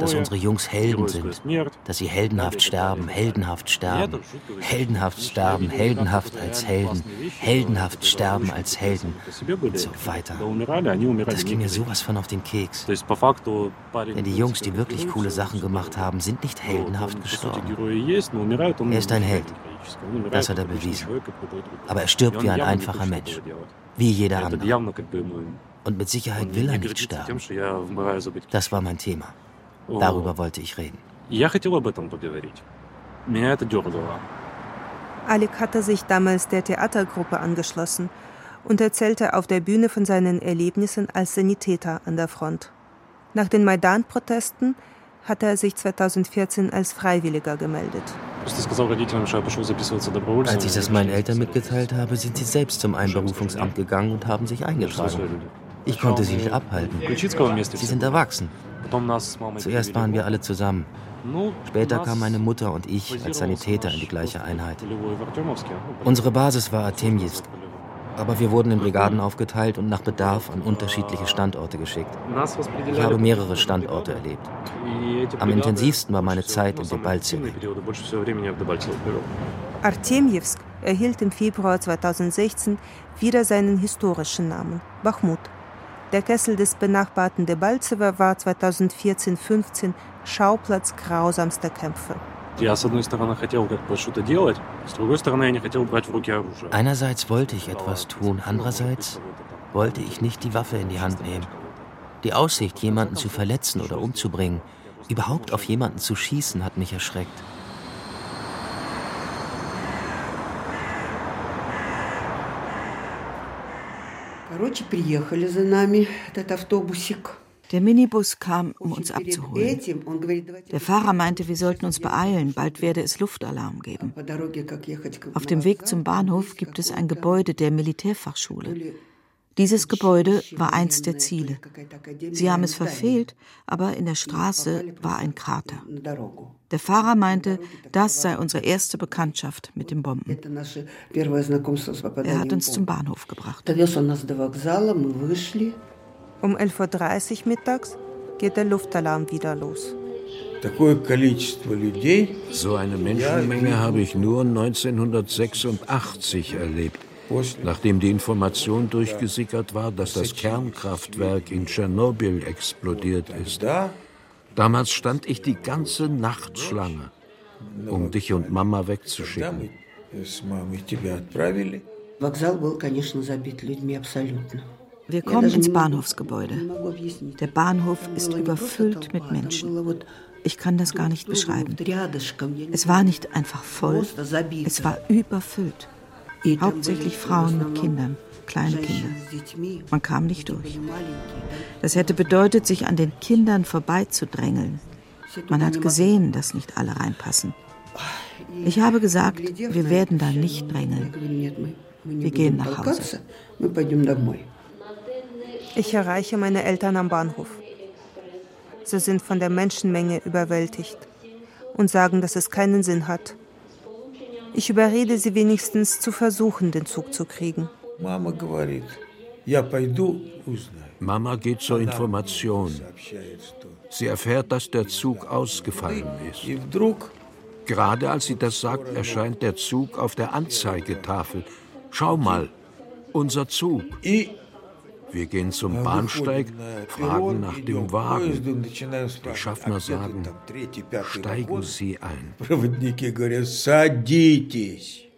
dass unsere Jungs Helden sind, dass sie heldenhaft sterben, heldenhaft sterben, heldenhaft sterben, heldenhaft als Helden, heldenhaft sterben als Helden und so weiter. Das ging mir sowas von auf den Keks. Denn die Jungs, die wirklich coole Sachen gemacht haben, sind nicht heldenhaft gestorben. Er ist ein Held. Das hat er bewiesen. Aber er stirbt wie ein einfacher Mensch. Wie jeder andere. Und mit Sicherheit will er nicht sterben. Das war mein Thema. Darüber wollte ich reden. Alek hatte sich damals der Theatergruppe angeschlossen und erzählte auf der Bühne von seinen Erlebnissen als Sanitäter an der Front. Nach den Maidan-Protesten hatte er sich 2014 als Freiwilliger gemeldet. Als ich das meinen Eltern mitgeteilt habe, sind sie selbst zum Einberufungsamt gegangen und haben sich eingetragen. Ich konnte sie nicht abhalten. Sie sind erwachsen. Zuerst waren wir alle zusammen. Später kamen meine Mutter und ich als Sanitäter in die gleiche Einheit. Unsere Basis war Artemjewsk, aber wir wurden in Brigaden aufgeteilt und nach Bedarf an unterschiedliche Standorte geschickt. Ich habe mehrere Standorte erlebt. Am intensivsten war meine Zeit in Debaltseve. Artemjewsk erhielt im Februar 2016 wieder seinen historischen Namen, Bachmut. Der Kessel des benachbarten Debaltseve war 2014-15 Schauplatz grausamster Kämpfe. Einerseits wollte ich etwas tun, andererseits wollte ich nicht die Waffe in die Hand nehmen. Die Aussicht, jemanden zu verletzen oder umzubringen, überhaupt auf jemanden zu schießen, hat mich erschreckt. Короче, приехали за нами, этот автобусик. Der Minibus kam, um uns abzuholen. Der Fahrer meinte, wir sollten uns beeilen, bald werde es Luftalarm geben. Auf dem Weg zum Bahnhof gibt es ein Gebäude der Militärfachschule. Dieses Gebäude war eins der Ziele. Sie haben es verfehlt, aber in der Straße war ein Krater. Der Fahrer meinte, das sei unsere erste Bekanntschaft mit den Bomben. Er hat uns zum Bahnhof gebracht. Um 11.30 Uhr mittags geht der Luftalarm wieder los. So eine Menschenmenge habe ich nur 1986 erlebt, nachdem die Information durchgesickert war, dass das Kernkraftwerk in Tschernobyl explodiert ist. Damals stand ich die ganze Nacht Schlange, um dich und Mama wegzuschicken. Вокзал был, конечно, забит людьми абсолютно. Wir kommen ins Bahnhofsgebäude. Der Bahnhof ist überfüllt mit Menschen. Ich kann das gar nicht beschreiben. Es war nicht einfach voll, es war überfüllt. Hauptsächlich Frauen mit Kindern, kleine Kinder. Man kam nicht durch. Das hätte bedeutet, sich an den Kindern vorbeizudrängeln. Man hat gesehen, dass nicht alle reinpassen. Ich habe gesagt, wir werden da nicht drängeln. Wir gehen nach Hause. Ich erreiche meine Eltern am Bahnhof. Sie sind von der Menschenmenge überwältigt und sagen, dass es keinen Sinn hat. Ich überrede sie wenigstens zu versuchen, den Zug zu kriegen. Mama geht zur Information. Sie erfährt, dass der Zug ausgefallen ist. Gerade als sie das sagt, erscheint der Zug auf der Anzeigetafel. Schau mal, unser Zug. Wir gehen zum Bahnsteig, fragen nach dem Wagen. Die Schaffner sagen, steigen Sie ein.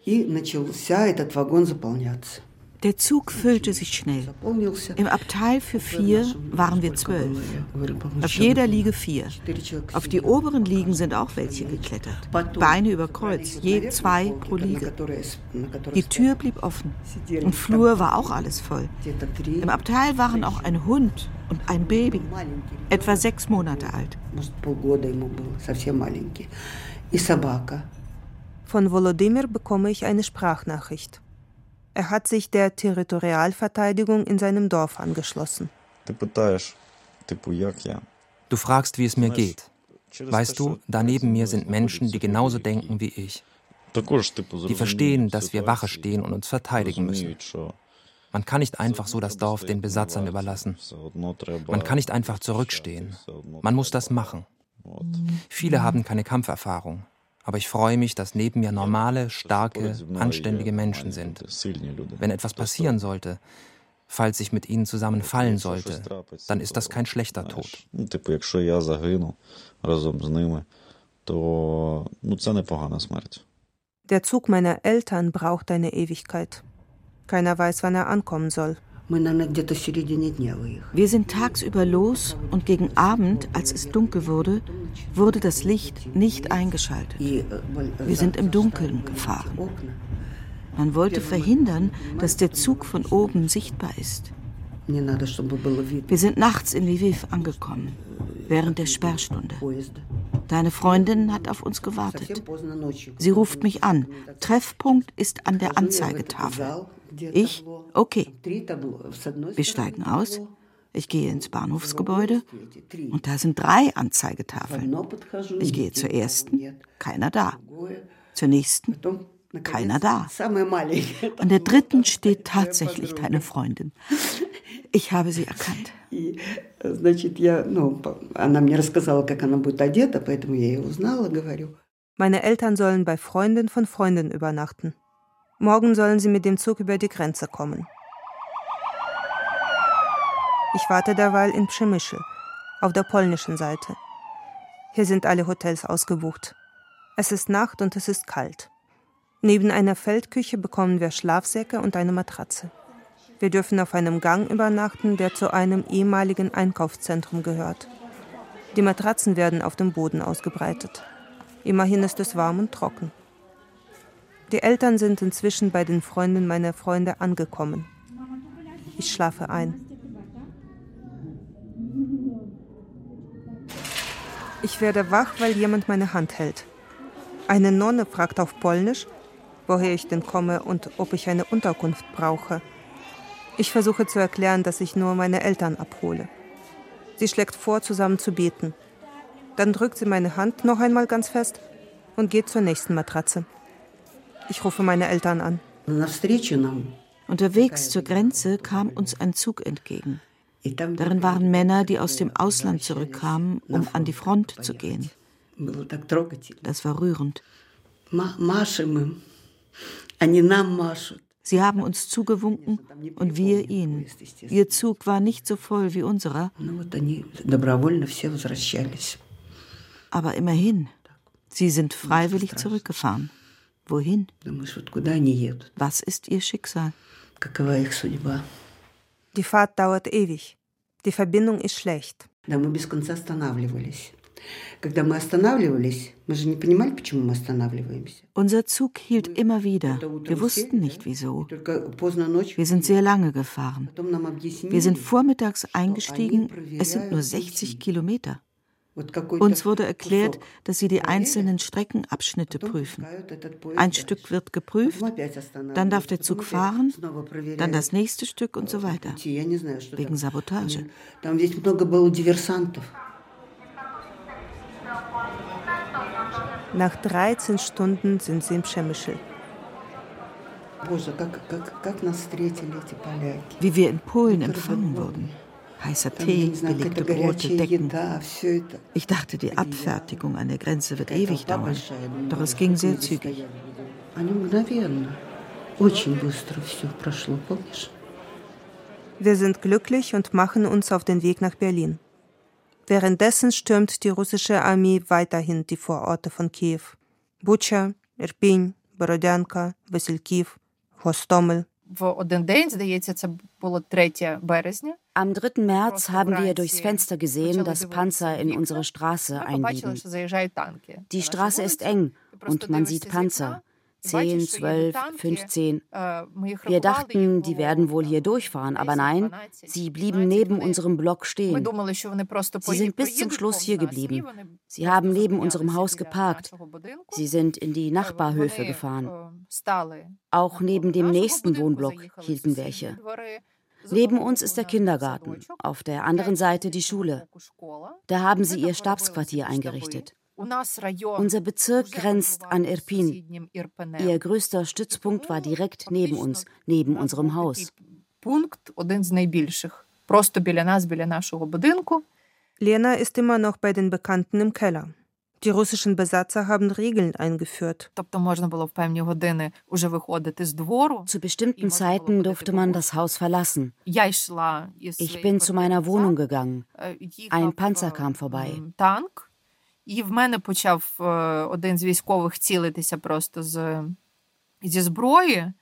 И начался этот вагон заполняться. Der Zug füllte sich schnell. Im Abteil für vier waren wir zwölf. Auf jeder Liege vier. Auf die oberen Liegen sind auch welche geklettert. Beine über Kreuz, je zwei pro Liege. Die Tür blieb offen. Und Flur war auch alles voll. Im Abteil waren auch ein Hund und ein Baby, etwa sechs Monate alt. Von Volodymyr bekomme ich eine Sprachnachricht. Er hat sich der Territorialverteidigung in seinem Dorf angeschlossen. Du fragst, wie es mir geht. Weißt du, da neben mir sind Menschen, die genauso denken wie ich. Die verstehen, dass wir Wache stehen und uns verteidigen müssen. Man kann nicht einfach so das Dorf den Besatzern überlassen. Man kann nicht einfach zurückstehen. Man muss das machen. Viele haben keine Kampferfahrung aber ich freue mich, dass neben mir normale, starke, anständige Menschen sind. Wenn etwas passieren sollte, falls ich mit ihnen zusammen fallen sollte, dann ist das kein schlechter Tod. Der Zug meiner Eltern braucht eine Ewigkeit. Keiner weiß, wann er ankommen soll. Wir sind tagsüber los und gegen Abend, als es dunkel wurde, wurde das Licht nicht eingeschaltet. Э, Wir sind im Dunkeln gefahren. Man wollte verhindern, dass der Zug von oben sichtbar ist. Wir sind nachts in Lviv angekommen, während der Sperrstunde. Deine Freundin hat auf uns gewartet. Sie ruft mich an. Treffpunkt ist an der Anzeigetafel. Ich? Okay. Wir steigen aus. Ich gehe ins Bahnhofsgebäude und da sind drei Anzeigetafeln. Ich gehe zur ersten, keiner da. Zur nächsten, keiner da. An der dritten steht tatsächlich deine Freundin. Ich habe sie erkannt. Meine Eltern sollen bei Freundin von Freundin übernachten. Morgen sollen sie mit dem Zug über die Grenze kommen. Ich warte derweil in Przemyschl, auf der polnischen Seite. Hier sind alle Hotels ausgebucht. Es ist Nacht und es ist kalt. Neben einer Feldküche bekommen wir Schlafsäcke und eine Matratze. Wir dürfen auf einem Gang übernachten, der zu einem ehemaligen Einkaufszentrum gehört. Die Matratzen werden auf dem Boden ausgebreitet. Immerhin ist es warm und trocken. Die Eltern sind inzwischen bei den Freunden meiner Freunde angekommen. Ich schlafe ein. Ich werde wach, weil jemand meine Hand hält. Eine Nonne fragt auf Polnisch, woher ich denn komme und ob ich eine Unterkunft brauche. Ich versuche zu erklären, dass ich nur meine Eltern abhole. Sie schlägt vor, zusammen zu beten. Dann drückt sie meine Hand noch einmal ganz fest und geht zur nächsten Matratze. Ich rufe meine Eltern an. Unterwegs zur Grenze kam uns ein Zug entgegen. Darin waren Männer, die aus dem Ausland zurückkamen, um an die Front zu gehen. Das war rührend. Sie haben uns zugewunken und wir ihnen. Ihr Zug war nicht so voll wie unserer. Aber immerhin, sie sind freiwillig zurückgefahren. Wohin? Was ist ihr Schicksal? Die Fahrt dauert ewig. Die Verbindung ist schlecht. Unser Zug hielt immer wieder. Wir wussten nicht wieso. Wir sind sehr lange gefahren. Wir sind vormittags eingestiegen. Es sind nur 60 Kilometer. Uns wurde erklärt, dass sie die einzelnen Streckenabschnitte prüfen. Ein Stück wird geprüft, dann darf der Zug fahren, dann das nächste Stück und so weiter. Wegen Sabotage. Nach 13 Stunden sind sie im Schemischel. Wie wir in Polen empfangen wurden. Heißer Tee, belegte Brote, Decken. Ich dachte, die Abfertigung an der Grenze wird ewig dauern. Doch es ging sehr zügig. Wir sind glücklich und machen uns auf den Weg nach Berlin. Währenddessen stürmt die russische Armee weiterhin die Vororte von Kiew. Bucha, Irpin, Borodjanka, Vasilkiv, Hostomel, am 3. März haben wir durchs Fenster gesehen, dass Panzer in unsere Straße einbiegen. Die Straße ist eng und man sieht Panzer. 10, 12, 15. Wir dachten, die werden wohl hier durchfahren, aber nein, sie blieben neben unserem Block stehen. Sie sind bis zum Schluss hier geblieben. Sie haben neben unserem Haus geparkt. Sie sind in die Nachbarhöfe gefahren. Auch neben dem nächsten Wohnblock hielten welche. Neben uns ist der Kindergarten, auf der anderen Seite die Schule. Da haben sie ihr Stabsquartier eingerichtet. Unser Bezirk grenzt an Irpin. Ihr größter Stützpunkt war direkt neben uns, neben unserem Haus. Lena ist immer noch bei den Bekannten im Keller. Die russischen Besatzer haben Regeln eingeführt. Zu bestimmten Zeiten durfte man das Haus verlassen. Ich bin zu meiner Wohnung gegangen. Ein Panzer kam vorbei. І в мене почав один з військових цілитися просто з, зі зброї.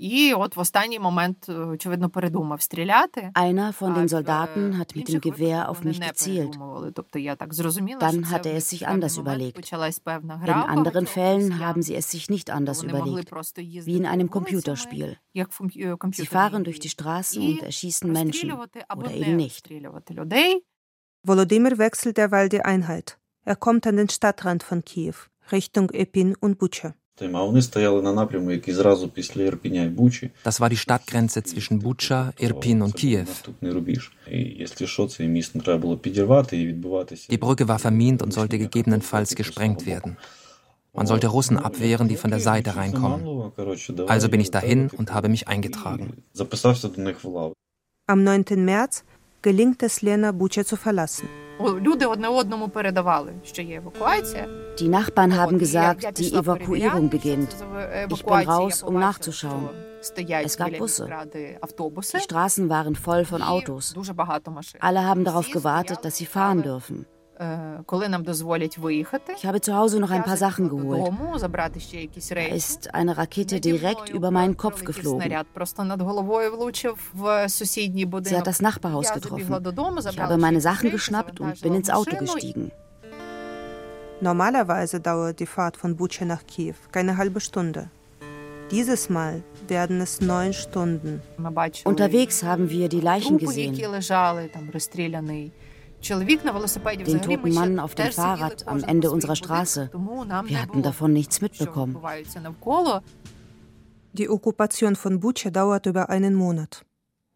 І от в останній момент, очевидно, передумав стріляти. Einer von den Soldaten hat mit dem Gewehr auf mich gezielt. Тобто я так зрозуміла, Dann hat er es sich anders überlegt. In anderen Fällen haben sie es sich nicht anders überlegt, wie in einem Computerspiel. Sie fahren durch die Straßen und erschießen Menschen oder eben nicht. Volodymyr wechselt derweil die Einheit. Er kommt an den Stadtrand von Kiew, Richtung Epin und Bucha. Das war die Stadtgrenze zwischen Bucha, Irpin und Kiew. Die Brücke war vermint und sollte gegebenenfalls gesprengt werden. Man sollte Russen abwehren, die von der Seite reinkommen. Also bin ich dahin und habe mich eingetragen. Am 9. März gelingt es Lena, Bucha zu verlassen. Die Nachbarn haben gesagt, die Evakuierung beginnt. Ich bin raus, um nachzuschauen. Es gab Busse. Die Straßen waren voll von Autos. Alle haben darauf gewartet, dass sie fahren dürfen. Ich habe zu Hause noch ein paar Sachen geholt. Da ist eine Rakete direkt über meinen Kopf geflogen. Sie hat das Nachbarhaus getroffen. Ich habe meine Sachen geschnappt und bin ins Auto gestiegen. Normalerweise dauert die Fahrt von Bucha nach Kiew keine halbe Stunde. Dieses Mal werden es neun Stunden. Unterwegs haben wir die Leichen gesehen. Den toten Mann auf dem Fahrrad am Ende unserer Straße. Wir hatten davon nichts mitbekommen. Die Okkupation von Bucha dauert über einen Monat.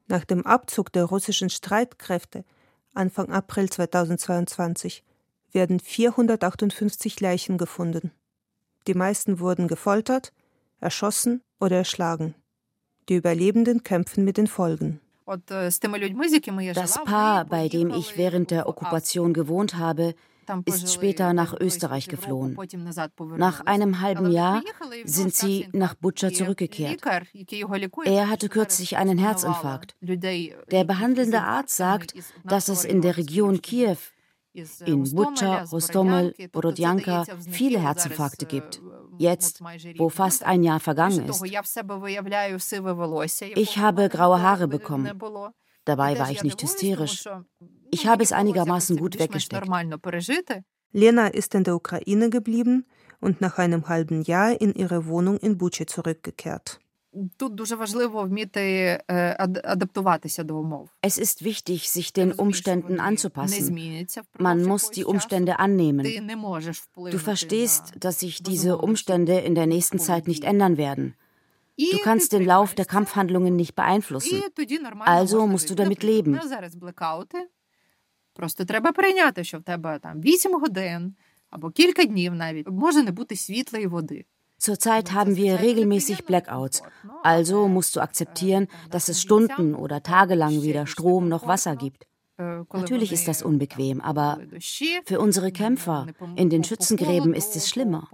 Nach dem Abzug der russischen Streitkräfte Anfang April 2022 werden 458 Leichen gefunden. Die meisten wurden gefoltert, erschossen oder erschlagen. Die Überlebenden kämpfen mit den Folgen. Das Paar, bei dem ich während der Okkupation gewohnt habe, ist später nach Österreich geflohen. Nach einem halben Jahr sind sie nach Butscha zurückgekehrt. Er hatte kürzlich einen Herzinfarkt. Der behandelnde Arzt sagt, dass es in der Region Kiew in Butscha, Rostomel, Borodjanka viele Herzinfarkte gibt. Jetzt, wo fast ein Jahr vergangen ist. Ich habe graue Haare bekommen. Dabei war ich nicht hysterisch. Ich habe es einigermaßen gut weggesteckt. Lena ist in der Ukraine geblieben und nach einem halben Jahr in ihre Wohnung in Butsche zurückgekehrt. Es ist wichtig, sich den Umständen anzupassen. Man muss die Umstände annehmen. Du verstehst, dass sich diese Umstände in der nächsten Zeit nicht ändern werden. Du kannst den Lauf der Kampfhandlungen nicht beeinflussen. Also musst du damit leben. Просто треба прийняти, що в тебе там 8 годин або кілька днів навіть може не бути світла і води. Zurzeit haben wir regelmäßig Blackouts, also musst du akzeptieren, dass es Stunden oder tagelang weder Strom noch Wasser gibt. Natürlich ist das unbequem, aber für unsere Kämpfer in den Schützengräben ist es schlimmer.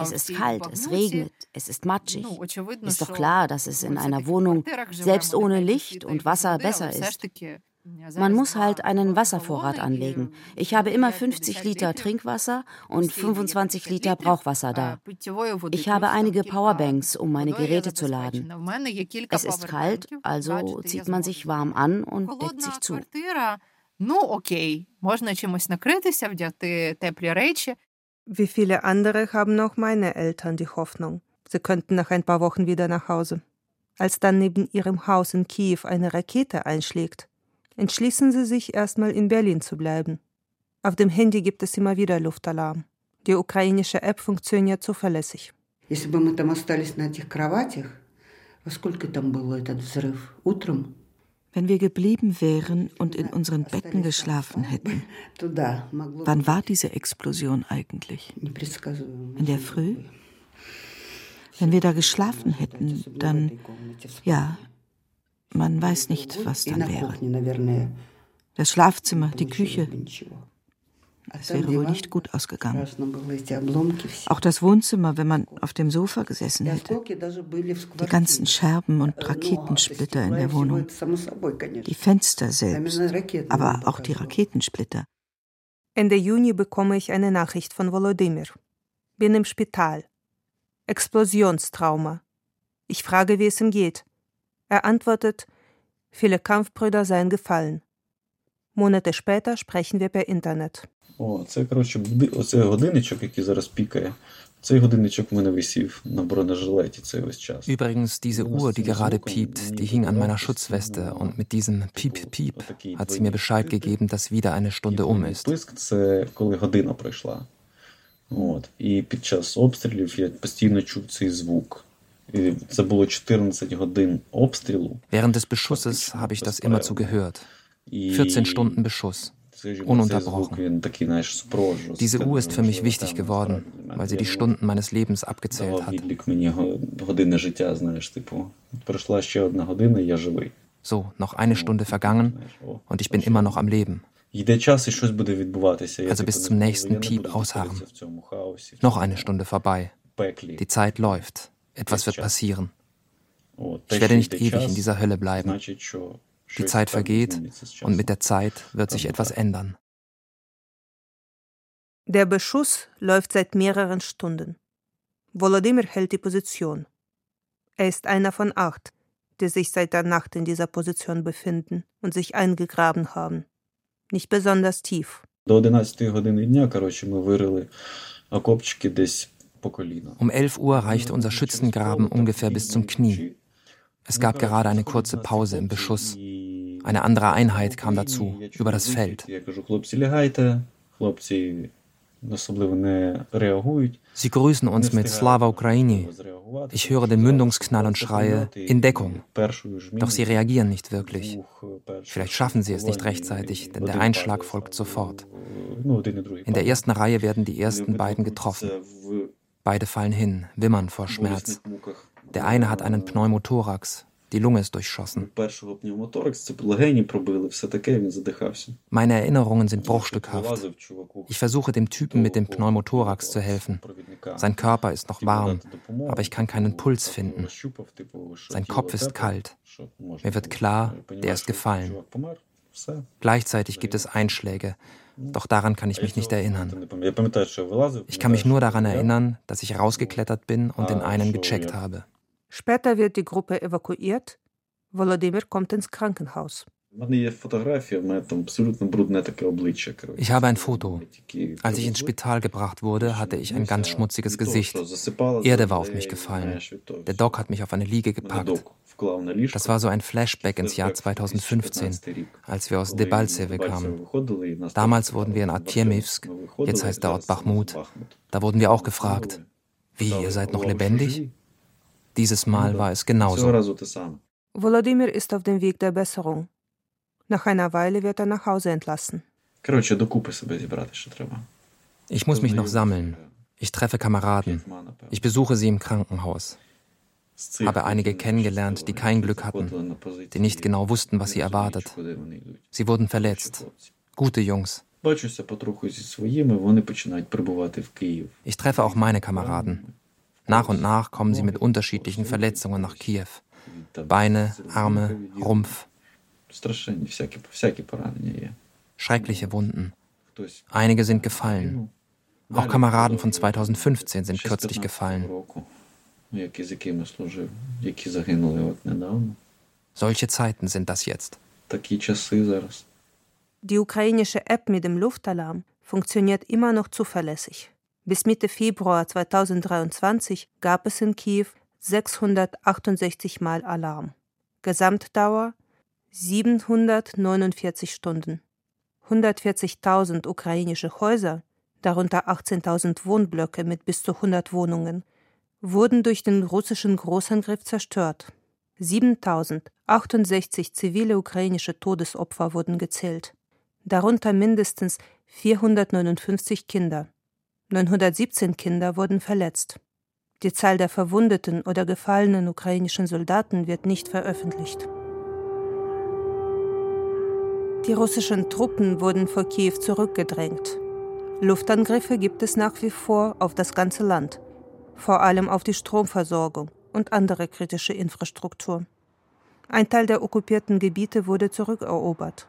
Es ist kalt, es regnet, es ist matschig. Ist doch klar, dass es in einer Wohnung selbst ohne Licht und Wasser besser ist. Man muss halt einen Wasservorrat anlegen. Ich habe immer 50 Liter Trinkwasser und 25 Liter Brauchwasser da. Ich habe einige Powerbanks, um meine Geräte zu laden. Es ist kalt, also zieht man sich warm an und deckt sich zu. Wie viele andere haben auch meine Eltern die Hoffnung, sie könnten nach ein paar Wochen wieder nach Hause. Als dann neben ihrem Haus in Kiew eine Rakete einschlägt, entschließen sie sich erstmal in Berlin zu bleiben. Auf dem Handy gibt es immer wieder Luftalarm. Die ukrainische App funktioniert zuverlässig. Если бы мы там остались на этих кроватях, во сколько там было этот взрыв? Утром? Wenn wir geblieben wären und in unseren Betten geschlafen hätten, wann war diese Explosion eigentlich? In der Früh? Wenn wir da geschlafen hätten, dann, ja, man weiß nicht, was dann wäre. Das Schlafzimmer, die Küche. Es wäre wohl nicht gut ausgegangen. Auch das Wohnzimmer, wenn man auf dem Sofa gesessen hätte. Die ganzen Scherben und Raketensplitter in der Wohnung. Die Fenster selbst, aber auch die Raketensplitter. Ende Juni bekomme ich eine Nachricht von Volodymyr. Bin im Spital. Explosionstrauma. Ich frage, wie es ihm geht. Er antwortet, viele Kampfbrüder seien gefallen. Monate später sprechen wir per Internet. О, це коротше, оцей годинничок, який зараз пікає. Цей годинничок в мене висів на бронежилеті цей весь час. Übrigens, diese Uhr, die gerade piept, die hing an meiner Schutzweste und mit diesem Piep Piep hat sie mir Bescheid gegeben, dass wieder eine Stunde um ist. Писк це коли година пройшла. От. І під час обстрілів я постійно чув цей звук. Während des Beschusses habe ich das immerzu gehört. 14 Stunden Beschuss. Ununterbrochen. Diese Uhr ist für mich wichtig geworden, weil sie die Stunden meines Lebens abgezählt hat. So, noch eine Stunde vergangen und ich bin immer noch am Leben. Also bis zum nächsten Piep ausharren. Noch eine Stunde vorbei. Die Zeit läuft. Etwas wird passieren. Ich werde nicht ewig in dieser Hölle bleiben. Die Zeit vergeht und mit der Zeit wird sich etwas ändern. Der Beschuss läuft seit mehreren Stunden. Volodymyr hält die Position. Er ist einer von acht, die sich seit der Nacht in dieser Position befinden und sich eingegraben haben. Nicht besonders tief. Um 11 Uhr reichte unser Schützengraben ungefähr bis zum Knie. Es gab gerade eine kurze Pause im Beschuss. Eine andere Einheit kam dazu, über das Feld. Sie grüßen uns mit Slava Ukraini. Ich höre den Mündungsknall und schreie in Deckung. Doch sie reagieren nicht wirklich. Vielleicht schaffen sie es nicht rechtzeitig, denn der Einschlag folgt sofort. In der ersten Reihe werden die ersten beiden getroffen. Beide fallen hin, wimmern vor Schmerz. Der eine hat einen Pneumothorax, die Lunge ist durchschossen. Meine Erinnerungen sind bruchstückhaft. Ich versuche dem Typen mit dem Pneumothorax zu helfen. Sein Körper ist noch warm, aber ich kann keinen Puls finden. Sein Kopf ist kalt. Mir wird klar, der ist gefallen. Gleichzeitig gibt es Einschläge, doch daran kann ich mich nicht erinnern. Ich kann mich nur daran erinnern, dass ich rausgeklettert bin und den einen gecheckt habe. Später wird die Gruppe evakuiert. Volodymyr kommt ins Krankenhaus. Ich habe ein Foto. Als ich ins Spital gebracht wurde, hatte ich ein ganz schmutziges Gesicht. Erde war auf mich gefallen. Der Doc hat mich auf eine Liege gepackt. Das war so ein Flashback ins Jahr 2015, als wir aus Debaltseve kamen. Damals wurden wir in Artjemivsk, jetzt heißt der Ort Bachmut. Da wurden wir auch gefragt, wie, ihr seid noch lebendig? Dieses Mal war es genauso. Volodymyr ist auf dem Weg der Besserung. Nach einer Weile wird er nach Hause entlassen. Ich muss mich noch sammeln. Ich treffe Kameraden. Ich besuche sie im Krankenhaus. Habe einige kennengelernt, die kein Glück hatten, die nicht genau wussten, was sie erwartet. Sie wurden verletzt. Gute Jungs. Ich treffe auch meine Kameraden. Nach und nach kommen sie mit unterschiedlichen Verletzungen nach Kiew. Beine, Arme, Rumpf. Schreckliche Wunden. Einige sind gefallen. Auch Kameraden von 2015 sind kürzlich gefallen. Solche Zeiten sind das jetzt. Die ukrainische App mit dem Luftalarm funktioniert immer noch zuverlässig. Bis Mitte Februar 2023 gab es in Kiew 668 Mal Alarm. Gesamtdauer 749 Stunden. 140.000 ukrainische Häuser, darunter 18.000 Wohnblöcke mit bis zu 100 Wohnungen, wurden durch den russischen Großangriff zerstört. 7068 zivile ukrainische Todesopfer wurden gezählt, darunter mindestens 459 Kinder. 917 Kinder wurden verletzt. Die Zahl der verwundeten oder gefallenen ukrainischen Soldaten wird nicht veröffentlicht. Die russischen Truppen wurden vor Kiew zurückgedrängt. Luftangriffe gibt es nach wie vor auf das ganze Land, vor allem auf die Stromversorgung und andere kritische Infrastruktur. Ein Teil der okkupierten Gebiete wurde zurückerobert.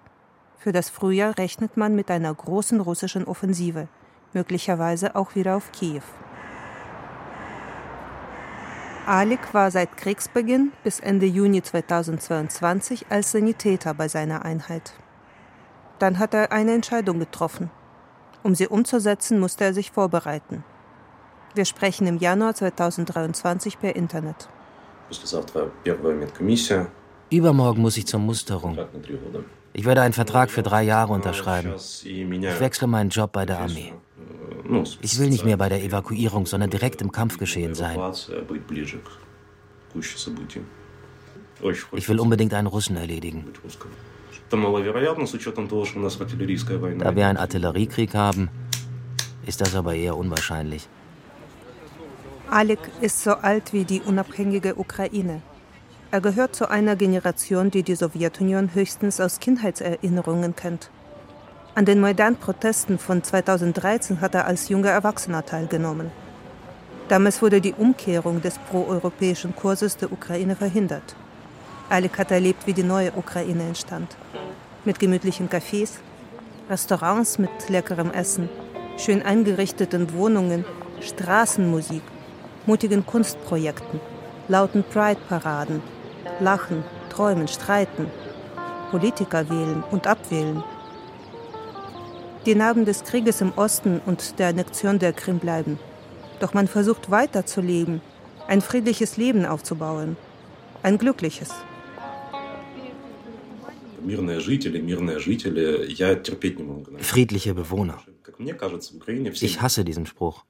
Für das Frühjahr rechnet man mit einer großen russischen Offensive möglicherweise auch wieder auf Kiew. Alik war seit Kriegsbeginn bis Ende Juni 2022 als Sanitäter bei seiner Einheit. Dann hat er eine Entscheidung getroffen. Um sie umzusetzen, musste er sich vorbereiten. Wir sprechen im Januar 2023 per Internet. Übermorgen muss ich zur Musterung. Ich werde einen Vertrag für drei Jahre unterschreiben. Ich wechsle meinen Job bei der Armee. Ich will nicht mehr bei der Evakuierung, sondern direkt im Kampfgeschehen sein. Ich will unbedingt einen Russen erledigen. Da wir einen Artilleriekrieg haben, ist das aber eher unwahrscheinlich. Alek ist so alt wie die unabhängige Ukraine. Er gehört zu einer Generation, die die Sowjetunion höchstens aus Kindheitserinnerungen kennt. An den Maidan-Protesten von 2013 hat er als junger Erwachsener teilgenommen. Damals wurde die Umkehrung des proeuropäischen Kurses der Ukraine verhindert. Hat erlebt, wie die neue Ukraine entstand. Mit gemütlichen Cafés, Restaurants mit leckerem Essen, schön eingerichteten Wohnungen, Straßenmusik, mutigen Kunstprojekten, lauten Pride-Paraden, Lachen, Träumen, Streiten, Politiker wählen und abwählen – die Narben des Krieges im Osten und der Annexion der Krim bleiben. Doch man versucht weiterzuleben, ein friedliches Leben aufzubauen, ein glückliches. Friedliche Bewohner. Ich hasse diesen Spruch.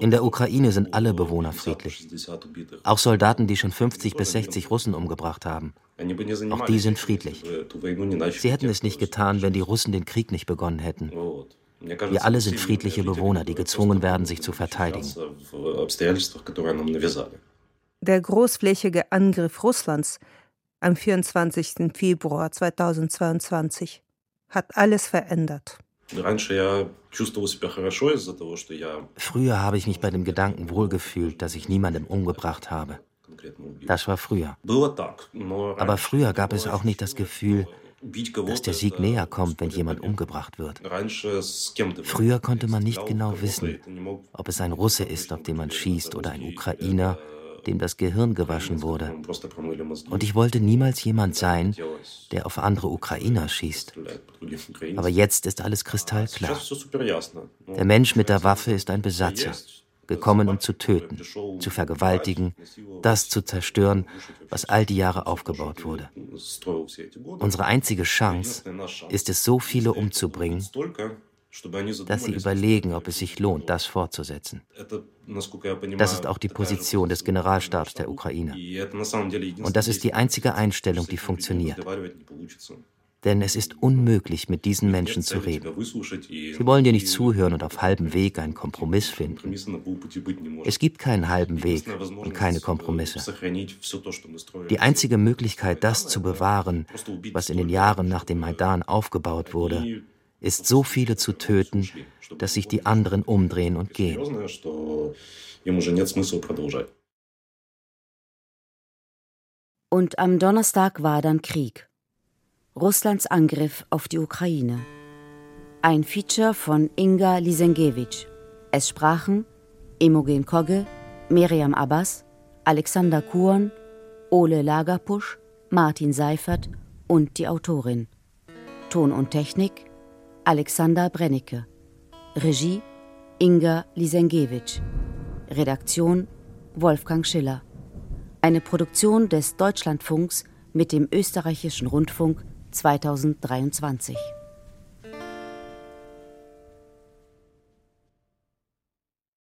In der Ukraine sind alle Bewohner friedlich. Auch Soldaten, die schon 50 bis 60 Russen umgebracht haben. Auch die sind friedlich. Sie hätten es nicht getan, wenn die Russen den Krieg nicht begonnen hätten. Wir alle sind friedliche Bewohner, die gezwungen werden, sich zu verteidigen. Der großflächige Angriff Russlands am 24. Februar 2022 hat alles verändert. Früher habe ich mich bei dem Gedanken wohlgefühlt, dass ich niemandem umgebracht habe. Das war früher. Aber früher gab es auch nicht das Gefühl, dass der Sieg näher kommt, wenn jemand umgebracht wird. Früher konnte man nicht genau wissen, ob es ein Russe ist, auf den man schießt, oder ein Ukrainer, dem das Gehirn gewaschen wurde. Und ich wollte niemals jemand sein, der auf andere Ukrainer schießt. Aber jetzt ist alles kristallklar. Der Mensch mit der Waffe ist ein Besatzer, gekommen, um zu töten, zu vergewaltigen, das zu zerstören, was all die Jahre aufgebaut wurde. Unsere einzige Chance ist es, so viele umzubringen, dass sie überlegen, ob es sich lohnt, das fortzusetzen. Das ist auch die Position des Generalstabs der Ukraine. Und das ist die einzige Einstellung, die funktioniert. denn es ist unmöglich, mit diesen Menschen zu reden. Sie wollen dir nicht zuhören und auf halbem Weg einen Kompromiss finden. Es gibt keinen halben Weg und keine Kompromisse. Die einzige Möglichkeit, das zu bewahren, was in den Jahren nach dem Maidan aufgebaut wurde, ist so viele zu töten, dass sich die anderen umdrehen und gehen. Und am Donnerstag war dann Krieg. Russlands Angriff auf die Ukraine. Ein Feature von Inga Lisenkiewicz. Es sprachen Imogen Kogge, Miriam Abbas, Alexander Kuhn, Ole Lagerpusch, Martin Seifert und die Autorin. Ton und Technik Alexander Brennecke. Regie Inga Lisenkiewicz. Redaktion Wolfgang Schiller. Eine Produktion des Deutschlandfunks mit dem österreichischen Rundfunk 2023.